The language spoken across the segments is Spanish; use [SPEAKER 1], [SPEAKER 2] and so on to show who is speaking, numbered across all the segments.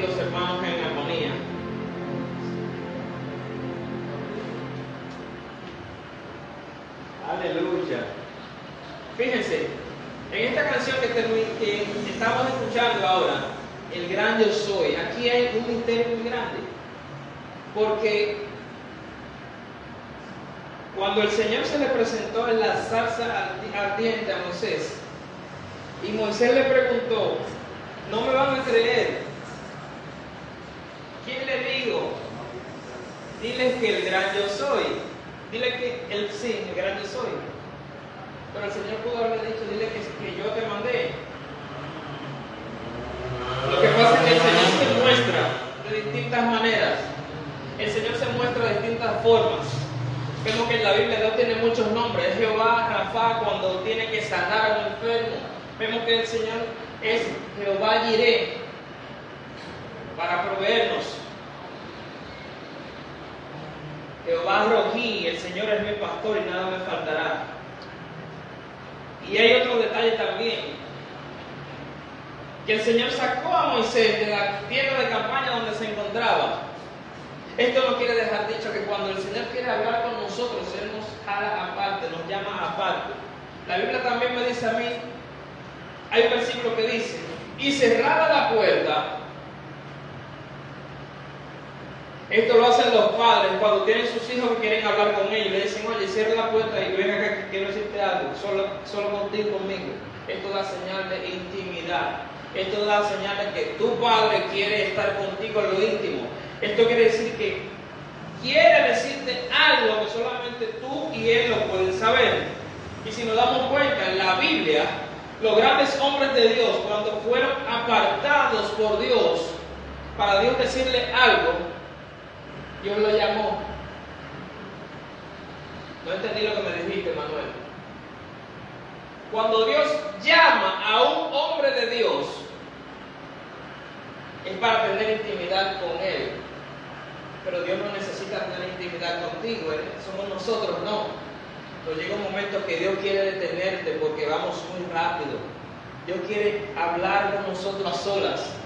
[SPEAKER 1] los hermanos en armonía. Aleluya. Fíjense, en esta canción que, que estamos escuchando ahora, El gran yo soy, aquí hay un misterio muy grande. Porque cuando el Señor se le presentó en la zarza ardiente a Moisés, y Moisés le preguntó, no me van a creer, ¿quién le digo? Dile que el gran yo soy. Dile que el sí, el gran yo soy. Pero el Señor pudo haberle dicho, dile que, que yo te mandé. Lo que pasa es que el Señor se muestra de distintas maneras. El Señor se muestra de distintas formas. Vemos que en la Biblia Dios tiene muchos nombres. Es Jehová, Rafa, cuando tiene que sanar a un enfermo. Vemos que el Señor es Jehová Jireh para proveernos. Jehová Rojí, el Señor es mi pastor y nada me faltará. Y hay otro detalle también, que el Señor sacó a Moisés de la tienda de campaña donde se encontraba esto no quiere dejar dicho que cuando el Señor quiere hablar con nosotros, Él nos jala aparte, nos llama aparte. La Biblia también me dice a mí, hay un versículo que dice, y cerrada la puerta, esto lo hacen los padres cuando tienen sus hijos que quieren hablar con ellos, le dicen, oye, cierra la puerta y ven acá que quiero decirte algo, solo, solo contigo, conmigo. Esto da señal de intimidad. Esto da señal de que tu padre quiere estar contigo en lo íntimo. Esto quiere decir que quiere decirte algo que solamente tú y él lo pueden saber. Y si nos damos cuenta, en la Biblia, los grandes hombres de Dios, cuando fueron apartados por Dios, para Dios decirle algo, Dios lo llamó. No entendí lo que me dijiste, Manuel. Cuando Dios llama a un hombre de Dios, es para tener intimidad con Él. Pero Dios no necesita tener intimidad contigo, somos nosotros, no. Pero llega un momento que Dios quiere detenerte porque vamos muy rápido. Dios quiere hablar con nosotros a solas.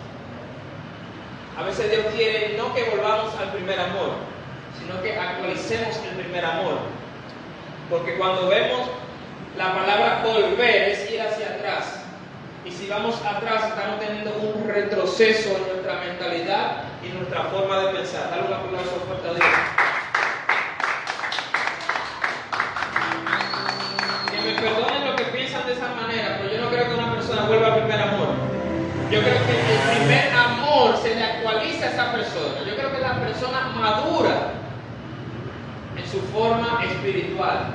[SPEAKER 1] A veces Dios quiere no que volvamos al primer amor, sino que actualicemos el primer amor. Porque cuando vemos la palabra volver es ir hacia atrás. Y si vamos atrás, estamos teniendo un retroceso en nuestra mentalidad y nuestra forma de pensar. Dale un aplauso fuerte a Dios. Yo creo que la persona madura en su forma espiritual.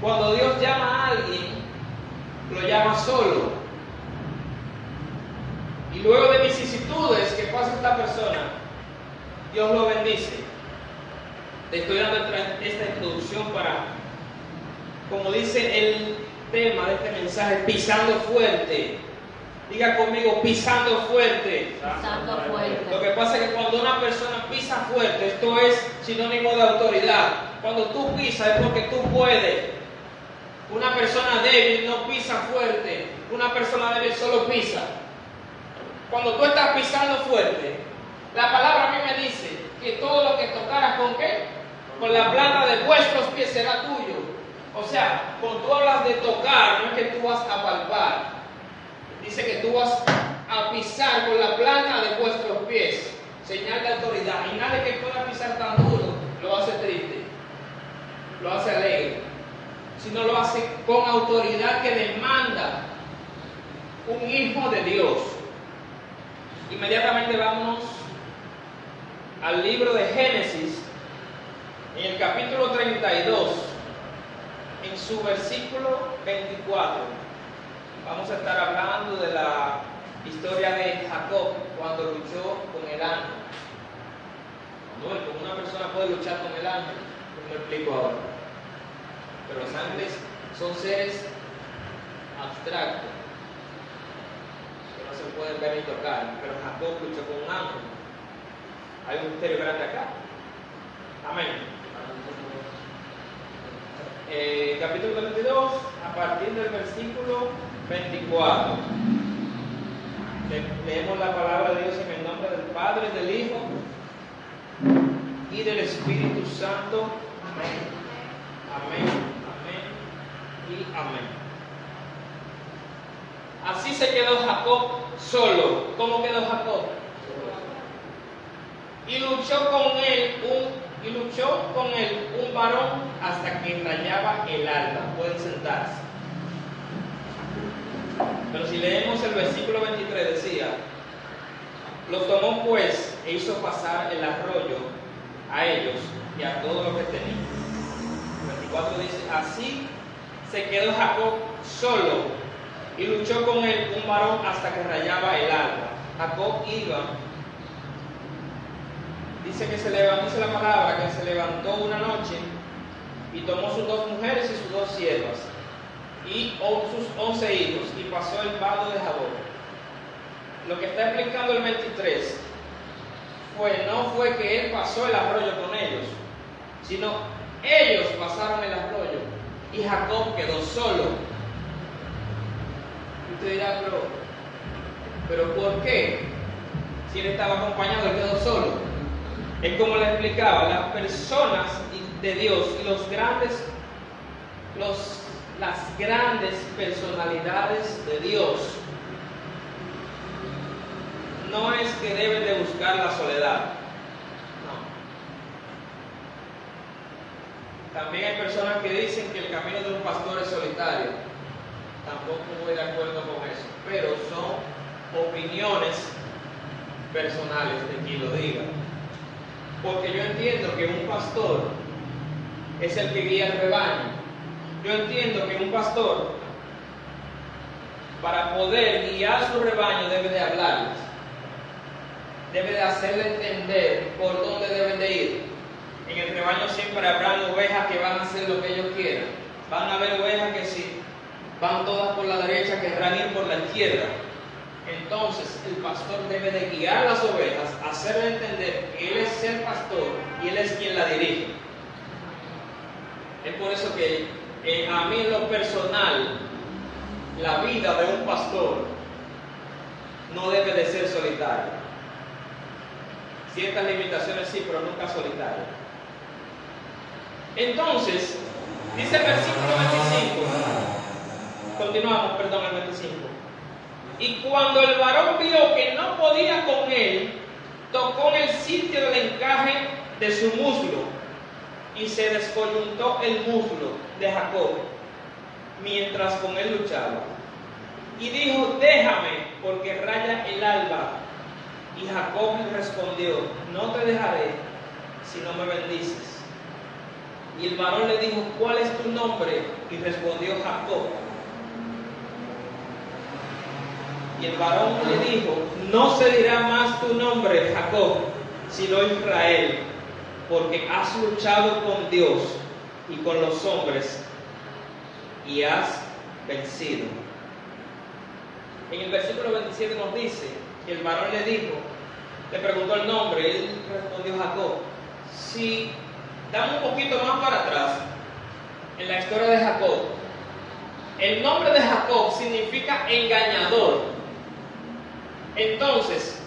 [SPEAKER 1] Cuando Dios llama a alguien, lo llama solo. Y luego de vicisitudes que pasa esta persona, Dios lo bendice. Te estoy dando esta introducción para, como dice el tema de este mensaje, pisando fuerte. Diga conmigo, pisando fuerte.
[SPEAKER 2] Pisando fuerte.
[SPEAKER 1] Lo que pasa es que cuando una persona pisa fuerte, esto es sinónimo de autoridad. Cuando tú pisas es porque tú puedes. Una persona débil no pisa fuerte. Una persona débil solo pisa. Cuando tú estás pisando fuerte, la palabra a mí me dice que todo lo que tocaras con qué? Con la planta de vuestros pies será tuyo. O sea, cuando tú hablas de tocar, no es que tú vas a palpar. Dice que tú vas a pisar con la planta de vuestros pies. Señal de autoridad. Y nadie que pueda pisar tan duro lo hace triste. Lo hace alegre sino lo hace con autoridad que demanda un hijo de Dios. Inmediatamente vamos al libro de Génesis, en el capítulo 32, en su versículo 24. Vamos a estar hablando de la historia de Jacob cuando luchó con el ángel. como una persona puede luchar con el ángel, pues lo explico ahora pero los ángeles son seres abstracto, que no se puede ver ni tocar, pero Jacob luchó con un ángel. Hay un misterio grande acá. Amén. Eh, capítulo 22, a partir del versículo 24. leemos la palabra de Dios en el nombre del Padre, del Hijo y del Espíritu Santo. Amén. Amén. Amén. Y amén. Así se quedó Jacob solo. ¿Cómo quedó Jacob? Y luchó con él un y luchó con él un varón hasta que rayaba el alba. Pueden sentarse. Pero si leemos el versículo 23 decía, lo tomó pues e hizo pasar el arroyo a ellos y a todo lo que tenían. El 24 dice, así se quedó Jacob solo y luchó con él un varón hasta que rayaba el alba. Jacob iba, dice que se levantó, dice la palabra, que se levantó una noche y tomó sus dos mujeres y sus dos siervas y sus once hijos y pasó el vado de Jacob lo que está explicando el 23 fue, no fue que él pasó el arroyo con ellos, sino ellos pasaron el arroyo y Jacob quedó solo. Usted dirá, pero, pero ¿por qué? Si él estaba acompañado, él quedó solo. Es como le explicaba, las personas de Dios los grandes, los, las grandes personalidades de Dios no es que deben de buscar la soledad. No. También hay personas que dicen que el camino de un pastor es solitario. Tampoco voy de acuerdo con eso. Pero son opiniones personales de quien lo diga. Porque yo entiendo que un pastor es el que guía el rebaño. Yo entiendo que un pastor, para poder guiar su rebaño, debe de hablarles debe de hacerle entender por dónde deben de ir. En el rebaño siempre habrá ovejas que van a hacer lo que ellos quieran. Van a haber ovejas que si van todas por la derecha querrán ir por la izquierda. Entonces el pastor debe de guiar las ovejas, hacerle entender que él es el pastor y él es quien la dirige. Es por eso que eh, a mí en lo personal, la vida de un pastor no debe de ser solitaria. Ciertas limitaciones sí, pero nunca solitario. Entonces, dice el versículo 25, continuamos, perdón, el 25. Y cuando el varón vio que no podía con él, tocó en el sitio del encaje de su muslo y se descoyuntó el muslo de Jacob mientras con él luchaba. Y dijo, déjame porque raya el alba y Jacob le respondió, no te dejaré si no me bendices. Y el varón le dijo, ¿cuál es tu nombre? Y respondió Jacob. Y el varón le dijo, no se dirá más tu nombre, Jacob, sino Israel, porque has luchado con Dios y con los hombres y has vencido. En el versículo 27 nos dice, que el varón le dijo, le preguntó el nombre, él respondió Jacob. Si damos un poquito más para atrás, en la historia de Jacob, el nombre de Jacob significa engañador. Entonces,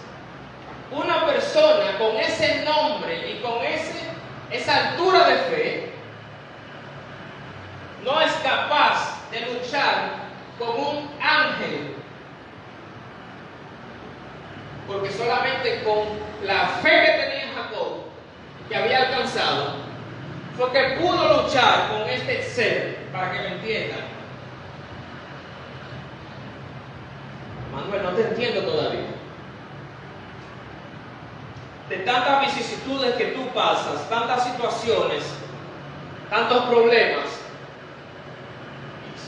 [SPEAKER 1] una persona con ese nombre y con ese, esa altura de fe no es capaz de luchar con un ángel porque solamente con la fe que tenía Jacob, que había alcanzado, fue que pudo luchar con este ser, para que me entiendan. Manuel, no te entiendo todavía. De tantas vicisitudes que tú pasas, tantas situaciones, tantos problemas,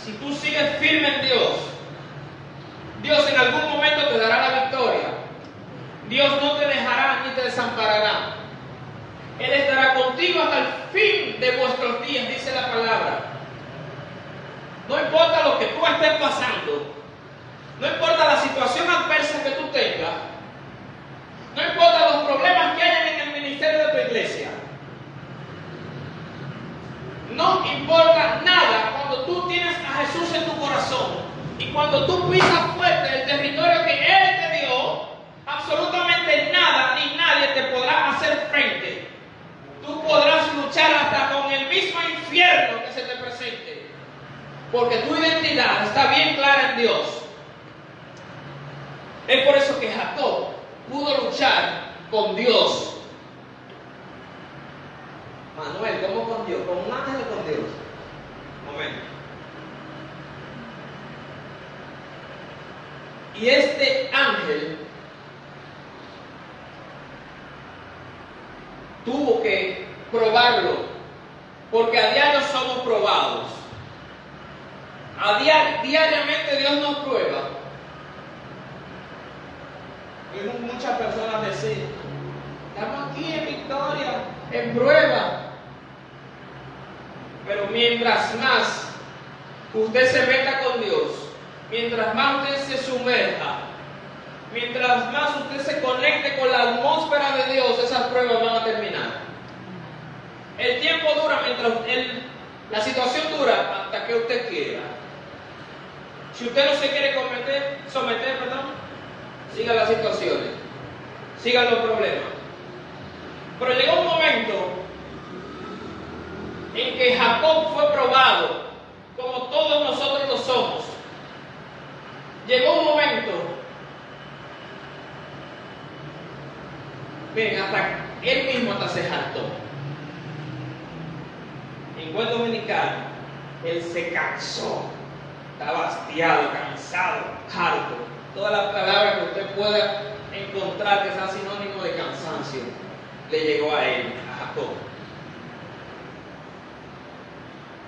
[SPEAKER 1] si tú sigues firme en Dios, Dios en algún momento te dará la victoria. Dios no te dejará ni te desamparará. Él estará contigo hasta el fin de vuestros días, dice la palabra. No importa lo que tú estés pasando, no importa la situación adversa que tú tengas, no importa los problemas que hayan en el ministerio de tu iglesia, no importa nada cuando tú tienes a Jesús en tu corazón y tú pisas fuerte el territorio que Él te dio, absolutamente nada ni nadie te podrá hacer frente. Tú podrás luchar hasta con el mismo infierno que se te presente, porque tu identidad está bien clara en Dios. Es por eso que Jacob pudo luchar con Dios Manuel, ¿cómo con Dios? ¿Con un ángel o con Dios? momento. Y este ángel tuvo que probarlo, porque a diario somos probados. A diariamente Dios nos prueba. Muchas personas decir, estamos aquí en victoria, en prueba. Pero mientras más usted se meta con Dios, mientras más usted se sumerja, mientras más usted se conecte con la atmósfera de Dios, esas pruebas van a terminar. El tiempo dura mientras la situación dura hasta que usted quiera. Si usted no se quiere cometer, someter, perdón, siga las situaciones, siga los problemas. Pero llegó un momento en que Jacob fue probado, como todos nosotros lo somos. Llegó un momento, miren, hasta él mismo hasta se jactó. En buen dominicano, él se cansó, estaba hastiado, cansado, harto. Todas las palabras que usted pueda encontrar que sea sinónimo de cansancio, le llegó a él, a Jacob.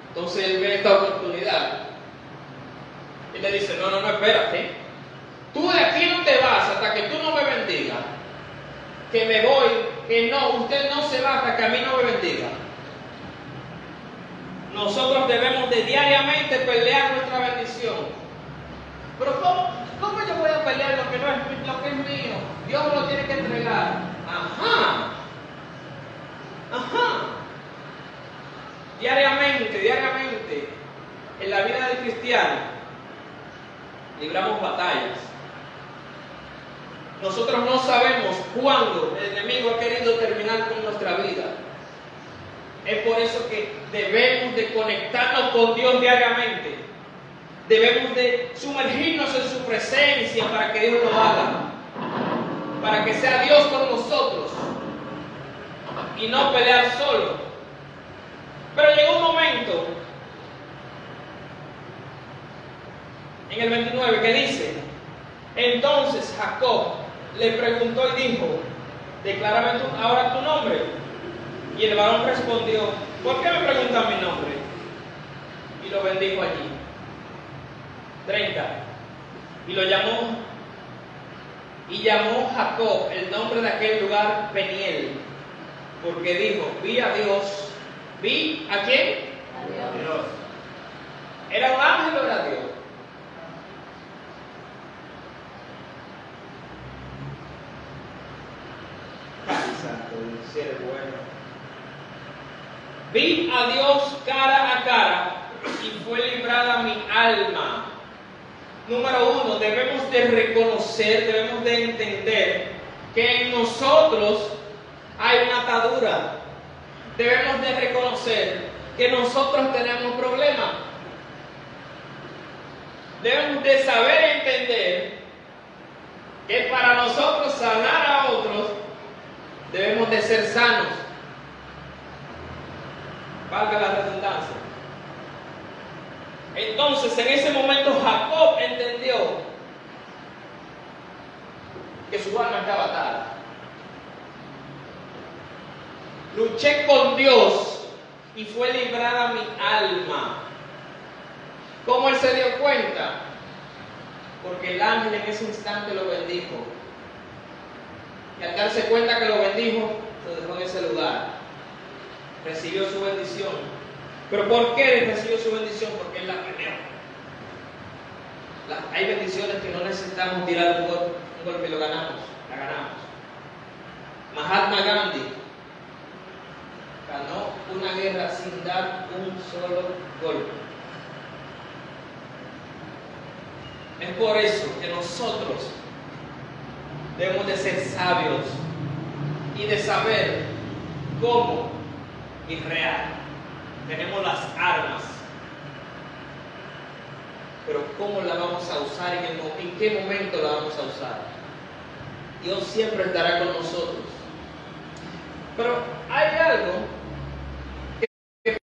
[SPEAKER 1] Entonces él ve esta oportunidad y le dice, no, no, no, espérate. Tú de aquí no te vas hasta que tú no me bendigas. Que me voy, que no, usted no se va hasta que a mí no me bendiga. Nosotros debemos de diariamente pelear nuestra bendición. Pero ¿cómo, cómo yo voy a pelear lo que no es lo que es mío? Dios me lo tiene que entregar. Ajá. Ajá. Diariamente, diariamente, en la vida del cristiano, libramos batallas. Nosotros no sabemos cuándo el enemigo ha querido terminar con nuestra vida. Es por eso que debemos de conectarnos con Dios diariamente. Debemos de sumergirnos en su presencia para que Dios lo haga. Para que sea Dios con nosotros. Y no pelear solo. Pero llegó un momento en el 29 que dice, entonces Jacob le preguntó y dijo, declárame ahora tu nombre. Y el varón respondió, ¿por qué me preguntan mi nombre? Y lo bendijo allí. 30. Y lo llamó, y llamó Jacob el nombre de aquel lugar Peniel, porque dijo, vi a Dios Vi a quién? A Dios. ¿Era un ángel o era Dios? Santo, bueno. Vi a Dios cara a cara y fue librada mi alma. Número uno, debemos de reconocer, debemos de entender que en nosotros hay una atadura debemos de reconocer que nosotros tenemos problemas. Debemos de saber entender que para nosotros sanar a otros debemos de ser sanos. Valga la redundancia. Entonces en ese momento Jacob entendió que su alma estaba atada luché con Dios y fue librada mi alma. ¿Cómo él se dio cuenta? Porque el ángel en ese instante lo bendijo. Y al darse cuenta que lo bendijo, se dejó en ese lugar. Recibió su bendición. ¿Pero por qué recibió su bendición? Porque él la peleó. hay bendiciones que no necesitamos tirar un, golpe y lo ganamos, la ganamos. Mahatma Gandhi ganó una guerra sin dar un solo golpe. Es por eso que nosotros debemos de ser sabios y de saber cómo real. Tenemos las armas pero ¿cómo la vamos a usar? ¿En, ¿En qué momento la vamos a usar? Dios siempre estará con nosotros. Pero hay algo que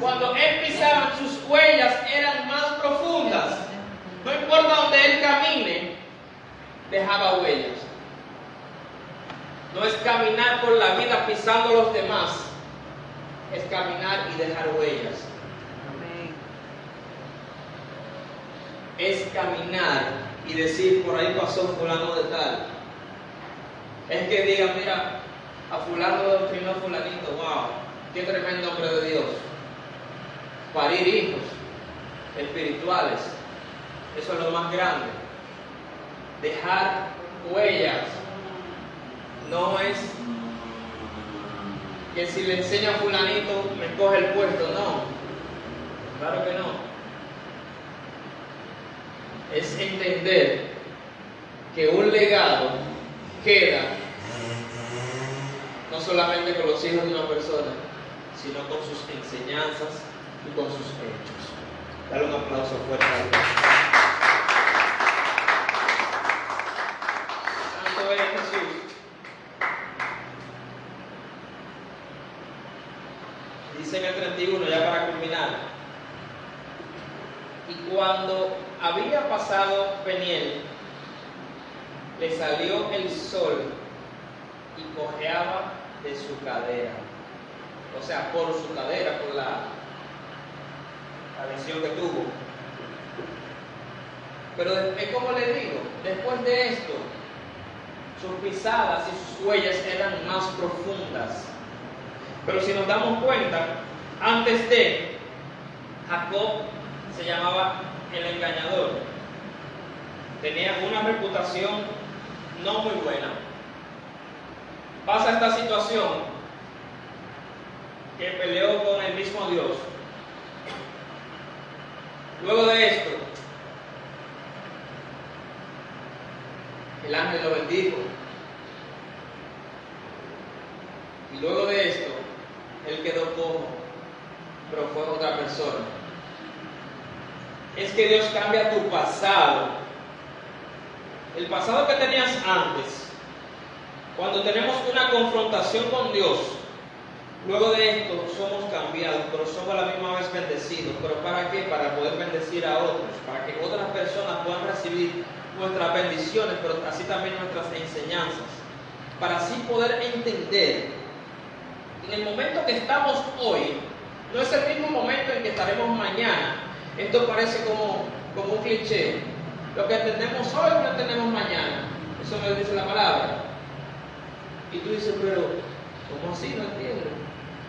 [SPEAKER 1] cuando él pisaba sus huellas eran más profundas. No importa dejaba huellas. No es caminar por la vida pisando a los demás, es caminar y dejar huellas. es caminar y decir, por ahí pasó fulano de tal. Es que diga, mira, a fulano lo doctrinó fulanito, wow, qué tremendo hombre de Dios. Parir hijos espirituales, eso es lo más grande. Dejar huellas no es que si le enseña a fulanito me coge el puesto, no, claro que no es entender que un legado queda no solamente con los hijos de una persona, sino con sus enseñanzas y con sus hechos. Dale un aplauso fuerte a Dios. 21, ya para culminar. Y cuando había pasado Peniel, le salió el sol y cojeaba de su cadera. O sea, por su cadera, por la, la lesión que tuvo. Pero es como le digo, después de esto, sus pisadas y sus huellas eran más profundas. Pero si nos damos cuenta, antes de Jacob se llamaba el engañador tenía una reputación no muy buena. Pasa esta situación que peleó con el mismo Dios. Luego de esto, el ángel lo bendijo. Y luego de esto, él quedó cojo, pero fue otra persona es que Dios cambia tu pasado. El pasado que tenías antes, cuando tenemos una confrontación con Dios, luego de esto somos cambiados, pero somos a la misma vez bendecidos. ¿Pero para qué? Para poder bendecir a otros, para que otras personas puedan recibir nuestras bendiciones, pero así también nuestras enseñanzas, para así poder entender. En el momento que estamos hoy, no es el mismo momento en que estaremos mañana, esto parece como, como un cliché. Lo que entendemos hoy lo entendemos mañana. Eso me dice la palabra. Y tú dices, pero ¿cómo así? No entiendo.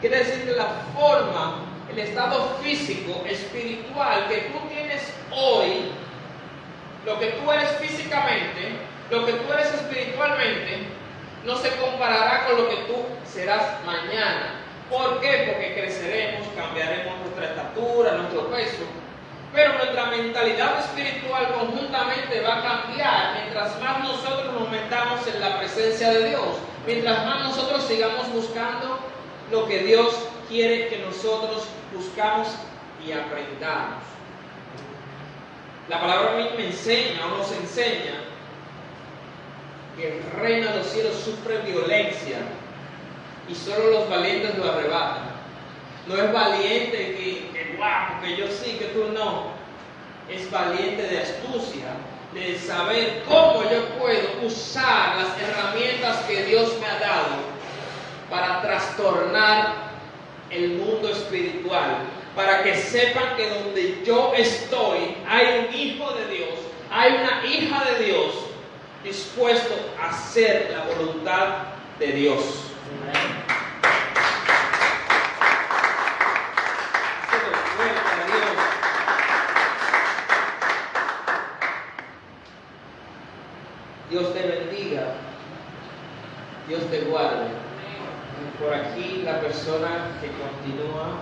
[SPEAKER 1] Quiere decir que la forma, el estado físico, espiritual que tú tienes hoy, lo que tú eres físicamente, lo que tú eres espiritualmente, no se comparará con lo que tú serás mañana. ¿Por qué? Porque creceremos, cambiaremos nuestra estatura, nuestro peso, pero nuestra mentalidad espiritual conjuntamente va a cambiar mientras más nosotros nos metamos en la presencia de Dios, mientras más nosotros sigamos buscando lo que Dios quiere que nosotros buscamos y aprendamos. La palabra a mí me enseña o nos enseña que el reino de los cielos sufre violencia y solo los valientes lo arrebatan. No es valiente que, que wow, que yo sí, que tú no. Es valiente de astucia, de saber cómo yo puedo usar las herramientas que Dios me ha dado para trastornar el mundo espiritual, para que sepan que donde yo estoy hay un hijo de Dios, hay una hija de Dios dispuesto a hacer la voluntad de Dios. día. Dios te guarde. Por aquí la persona que continúa